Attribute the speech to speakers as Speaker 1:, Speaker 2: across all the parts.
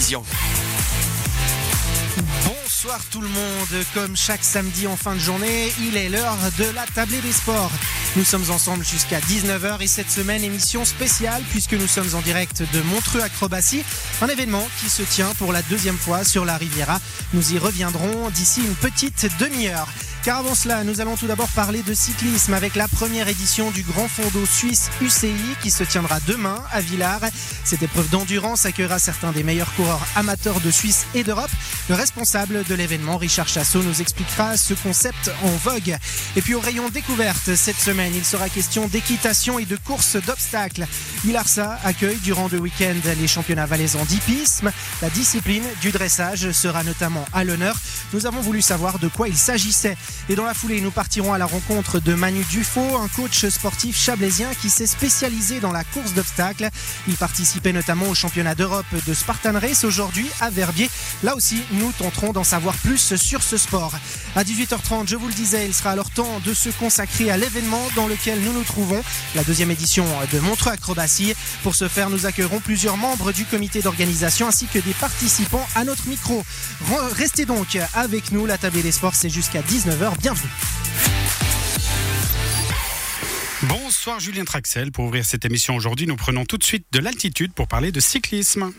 Speaker 1: télévision.
Speaker 2: Bonsoir tout le monde, comme chaque samedi en fin de journée, il est l'heure de la tablée des sports. Nous sommes ensemble jusqu'à 19h et cette semaine émission spéciale puisque nous sommes en direct de Montreux Acrobatie, un événement qui se tient pour la deuxième fois sur la Riviera. Nous y reviendrons d'ici une petite demi-heure. Car avant cela, nous allons tout d'abord parler de cyclisme avec la première édition du Grand Fondo Suisse UCI qui se tiendra demain à Villars. Cette épreuve d'endurance accueillera certains des meilleurs coureurs amateurs de Suisse et d'Europe. Responsable de l'événement, Richard Chassot, nous expliquera ce concept en vogue. Et puis au rayon découverte, cette semaine, il sera question d'équitation et de course d'obstacles. Villarsa accueille durant le week-end les championnats valaisans d'hippisme. La discipline du dressage sera notamment à l'honneur. Nous avons voulu savoir de quoi il s'agissait. Et dans la foulée, nous partirons à la rencontre de Manu Dufaux, un coach sportif chablaisien qui s'est spécialisé dans la course d'obstacles. Il participait notamment au championnat d'Europe de Spartan Race aujourd'hui à Verbier. Là aussi, nous tenterons d'en savoir plus sur ce sport. À 18h30, je vous le disais, il sera alors temps de se consacrer à l'événement dans lequel nous nous trouvons, la deuxième édition de Montreux Acrobatie. Pour ce faire, nous accueillerons plusieurs membres du comité d'organisation ainsi que des participants à notre micro. Restez donc avec nous, la table des sports, c'est jusqu'à 19h. Bienvenue.
Speaker 3: Bonsoir Julien Traxel. Pour ouvrir cette émission aujourd'hui, nous prenons tout de suite de l'altitude pour parler de cyclisme.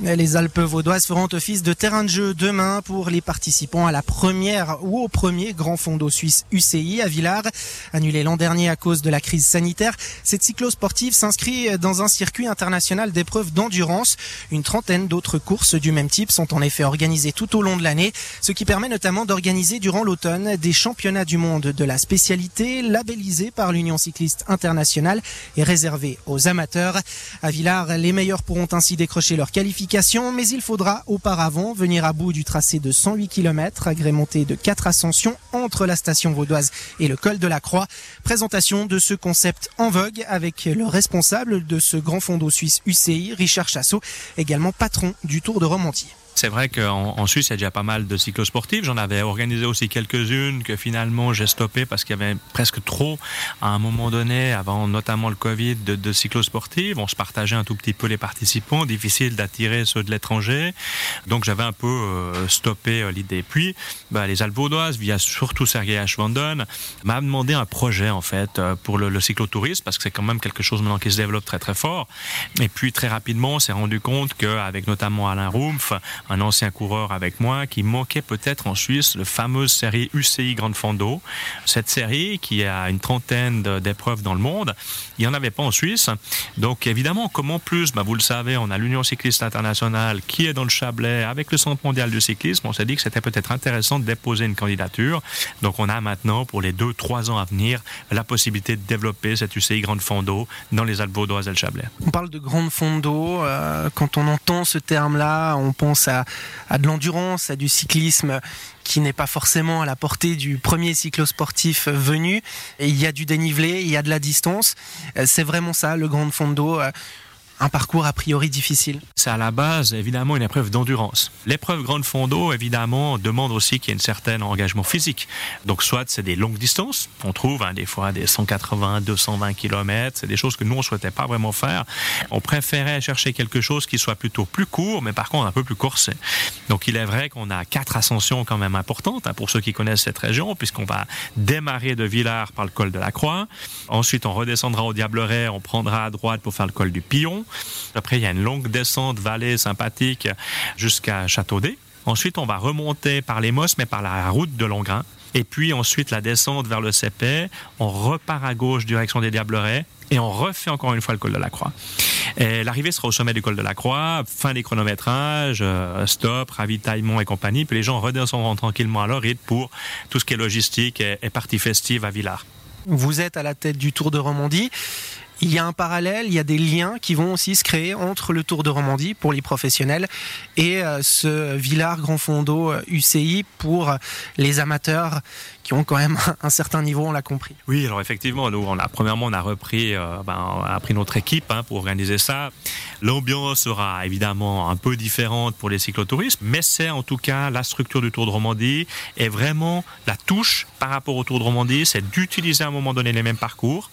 Speaker 2: Les Alpes vaudoises feront office de terrain de jeu demain pour les participants à la première ou au premier Grand Fondo Suisse UCI à Villars. Annulé l'an dernier à cause de la crise sanitaire, cette cyclo-sportive s'inscrit dans un circuit international d'épreuves d'endurance. Une trentaine d'autres courses du même type sont en effet organisées tout au long de l'année, ce qui permet notamment d'organiser durant l'automne des championnats du monde de la spécialité labellisés par l'Union cycliste internationale et réservés aux amateurs. À Villars, les meilleurs pourront ainsi décrocher leur qualification mais il faudra auparavant venir à bout du tracé de 108 km agrémenté de quatre ascensions entre la station vaudoise et le col de la Croix. Présentation de ce concept en vogue avec le responsable de ce grand fondo suisse UCI, Richard Chassot, également patron du Tour de Romandie.
Speaker 4: C'est vrai qu'en en Suisse, il y a déjà pas mal de cyclosportifs. J'en avais organisé aussi quelques-unes que finalement j'ai stoppé parce qu'il y avait presque trop, à un moment donné, avant notamment le Covid, de, de cyclosportifs. On se partageait un tout petit peu les participants, difficile d'attirer ceux de l'étranger. Donc j'avais un peu euh, stoppé euh, l'idée. Puis bah, les Alpes via surtout Sergei Ashvanden, m'a demandé un projet en fait euh, pour le, le cyclotourisme parce que c'est quand même quelque chose maintenant qui se développe très très fort. Et puis très rapidement, on s'est rendu compte qu'avec notamment Alain Rumpf, un ancien coureur avec moi, qui manquait peut-être en Suisse le fameuse série UCI Grande Fondo. Cette série qui a une trentaine d'épreuves dans le monde, il n'y en avait pas en Suisse. Donc évidemment, comment plus, bah, vous le savez, on a l'Union cycliste internationale qui est dans le Chablais avec le Centre mondial du cyclisme. On s'est dit que c'était peut-être intéressant de déposer une candidature. Donc on a maintenant, pour les deux, trois ans à venir, la possibilité de développer cette UCI Grande Fondo dans les Alpes vaudoises et le Chablais.
Speaker 2: On parle de Grande Fondo. Euh, quand on entend ce terme-là, on pense à à, de l'endurance, à du cyclisme qui n'est pas forcément à la portée du premier cyclosportif venu. Il y a du dénivelé, il y a de la distance. Euh, c'est vraiment ça, le Grand Fondo euh, un parcours a priori difficile
Speaker 4: C'est à la base évidemment une épreuve d'endurance. L'épreuve grande fondo évidemment demande aussi qu'il y ait un certain engagement physique. Donc soit c'est des longues distances, on trouve hein, des fois des 180, 220 km, c'est des choses que nous on souhaitait pas vraiment faire. On préférait chercher quelque chose qui soit plutôt plus court, mais par contre un peu plus corsé. Donc il est vrai qu'on a quatre ascensions quand même importantes hein, pour ceux qui connaissent cette région, puisqu'on va démarrer de Villars par le col de la Croix. Ensuite on redescendra au Diableret, on prendra à droite pour faire le col du Pillon. Après, il y a une longue descente vallée sympathique jusqu'à Châteaudet. Ensuite, on va remonter par les Mosses, mais par la route de Longrin. Et puis ensuite, la descente vers le Cépet. On repart à gauche, direction des Diablerets. Et on refait encore une fois le col de la Croix. L'arrivée sera au sommet du col de la Croix, fin des chronométrages, euh, stop, ravitaillement et compagnie. Puis les gens redescendront tranquillement à leur rythme pour tout ce qui est logistique et, et partie festive à Villars.
Speaker 2: Vous êtes à la tête du Tour de Romandie il y a un parallèle, il y a des liens qui vont aussi se créer entre le Tour de Romandie pour les professionnels et euh, ce Villars Grand Fondo UCI euh, pour les amateurs qui ont quand même un certain niveau, on l'a compris.
Speaker 4: Oui, alors effectivement, nous, on a, premièrement, on a repris, euh, ben, a pris notre équipe hein, pour organiser ça. L'ambiance sera évidemment un peu différente pour les cyclotouristes, mais c'est en tout cas la structure du Tour de Romandie et vraiment la touche par rapport au Tour de Romandie, c'est d'utiliser à un moment donné les mêmes parcours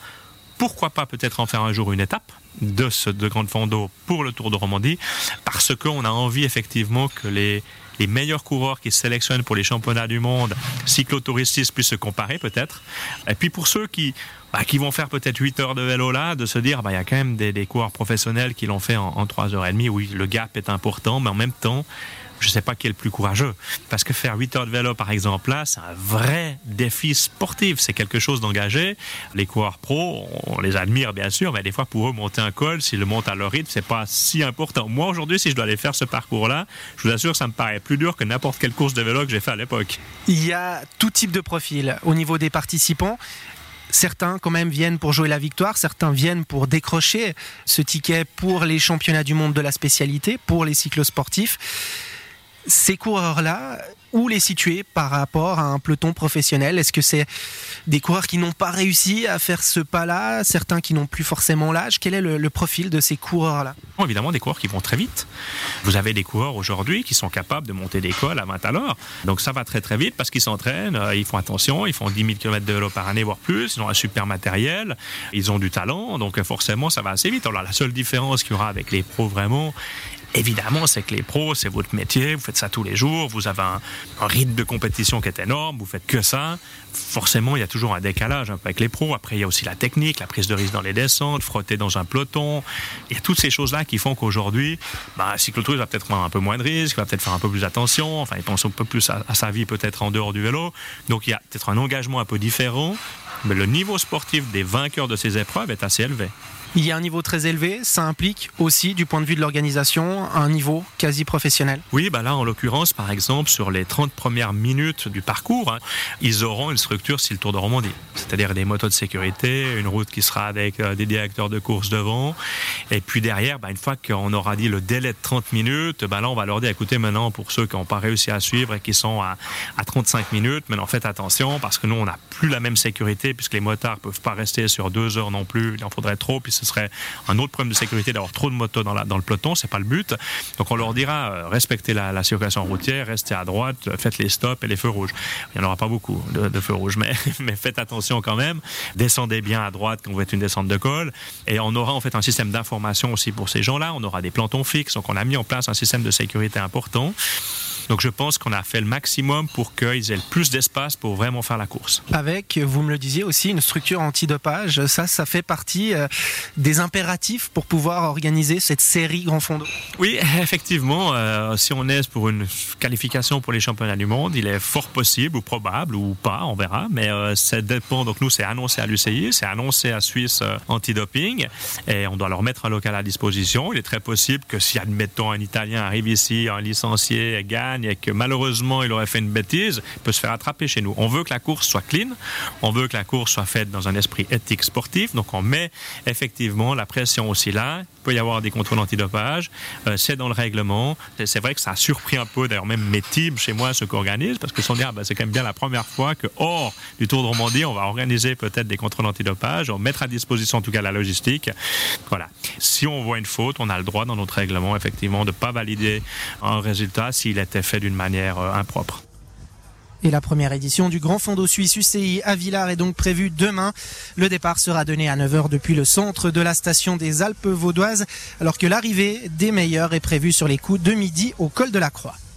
Speaker 4: pourquoi pas peut-être en faire un jour une étape de ce de Grande Fondo pour le Tour de Romandie, parce qu'on a envie effectivement que les, les meilleurs coureurs qui se sélectionnent pour les championnats du monde cyclotouristes puissent se comparer peut-être. Et puis pour ceux qui, bah, qui vont faire peut-être 8 heures de vélo là, de se dire, bah, il y a quand même des, des coureurs professionnels qui l'ont fait en, en 3h30. Oui, le gap est important, mais en même temps, je ne sais pas qui est le plus courageux. Parce que faire 8 heures de vélo, par exemple, là, c'est un vrai défi sportif. C'est quelque chose d'engagé. Les coureurs pros, on les admire, bien sûr, mais des fois, pour eux, monter un col, s'ils le montent à leur rythme, c'est pas si important. Moi, aujourd'hui, si je dois aller faire ce parcours-là, je vous assure, ça me paraît plus dur que n'importe quelle course de vélo que j'ai fait à l'époque.
Speaker 2: Il y a tout type de profil au niveau des participants. Certains quand même viennent pour jouer la victoire, certains viennent pour décrocher ce ticket pour les championnats du monde de la spécialité, pour les cyclosportifs ces coureurs-là, où les situer par rapport à un peloton professionnel? Est-ce que c'est des coureurs qui n'ont pas réussi à faire ce pas-là, certains qui n'ont plus forcément l'âge? Quel est le, profil de ces coureurs-là?
Speaker 4: Évidemment, des coureurs qui vont très vite. Vous avez des coureurs aujourd'hui qui sont capables de monter des cols à 20 à l'heure. Donc ça va très très vite parce qu'ils s'entraînent, euh, ils font attention, ils font 10 000 km de vélo par année, voire plus, ils ont un super matériel, ils ont du talent, donc forcément ça va assez vite. Alors la seule différence qu'il y aura avec les pros vraiment, Évidemment, c'est que les pros, c'est votre métier, vous faites ça tous les jours, vous avez un, rythme de compétition qui est énorme, vous faites que ça. Forcément, il y a toujours un décalage avec les pros. Après, il y a aussi la technique, la prise de risque dans les descentes, frotter dans un peloton. Il y a toutes ces choses-là qui font qu'aujourd'hui, bah, cyclotourisme va peut-être prendre un peu moins de risques, va peut-être faire un peu plus attention, enfin, il pense un peu plus à, à sa vie peut-être en dehors du vélo. Donc, il y a peut-être un engagement un peu différent, mais le niveau sportif des vainqueurs de ces épreuves est assez élevé.
Speaker 2: Il y a un niveau très élevé, ça implique aussi, du point de vue de l'organisation, un niveau quasi professionnel.
Speaker 4: Oui, bah là, en l'occurrence, par exemple, sur les 30 premières minutes du parcours, hein, ils auront une structure style Tour de Romandie, c'est-à-dire des motos de sécurité, une route qui sera avec euh, des directeurs de course devant, et puis derrière, bah, une fois qu'on aura dit le délai de 30 minutes, bah là, on va leur dire, écoutez, maintenant, pour ceux qui n'ont pas réussi à suivre et qui sont à, à 35 minutes, maintenant, faites attention, parce que nous, on n'a plus la même sécurité, puisque les motards ne peuvent pas rester sur deux heures non plus, il en faudrait trop, puis ce serait un autre problème de sécurité d'avoir trop de motos dans, le peloton, c'est pas le but. Donc on leur dira euh, respectez la, la, circulation routière, restez à droite, faites les stops et les feux rouges. Il n'y en aura pas beaucoup de, feux rouges, mais, mais, faites attention quand même. Descendez bien à droite quand vous êtes une descente de col. Et on aura en fait un système d'information aussi pour ces gens-là. On aura des plantons fixes, donc on a mis en place un système de sécurité important. Donc je pense qu'on a fait le maximum pour qu'ils aient le plus d'espace pour vraiment faire la course.
Speaker 2: Avec, vous me le disiez aussi, une structure antidopage. Ça, ça fait partie euh, des impératifs pour pouvoir organiser cette série Grand Fondo.
Speaker 4: Oui, effectivement. Euh, si on est pour une qualification pour les championnats du monde, il est fort possible ou probable ou pas, on verra. Mais euh, ça dépend. Donc nous, c'est annoncé à l'UCI, c'est annoncé à Suisse antidoping et on doit leur mettre un local à disposition. Il est très possible que si, admettons, un Italien arrive ici, un licencié gagne et que malheureusement il aurait fait une bêtise, il peut se faire attraper chez nous. On veut que la course soit clean, on veut que la course soit faite dans un esprit éthique sportif, donc on met effectivement la pression aussi là. Peut y avoir des contrôles antidopage, euh, c'est dans le règlement. C'est vrai que ça a surpris un peu, d'ailleurs même mes teams chez moi, ceux qui organisent, parce que sont dit, ah, ben, c'est quand même bien la première fois que hors du Tour de Romandie, on va organiser peut-être des contrôles antidopage, on mettre à disposition en tout cas la logistique. Voilà. Si on voit une faute, on a le droit dans notre règlement effectivement de ne pas valider un résultat s'il était fait d'une manière euh, impropre.
Speaker 2: Et la première édition du Grand Fondo Suisse UCI à Villars est donc prévue demain. Le départ sera donné à 9h depuis le centre de la station des Alpes vaudoises, alors que l'arrivée des meilleurs est prévue sur les coups de midi au col de la Croix.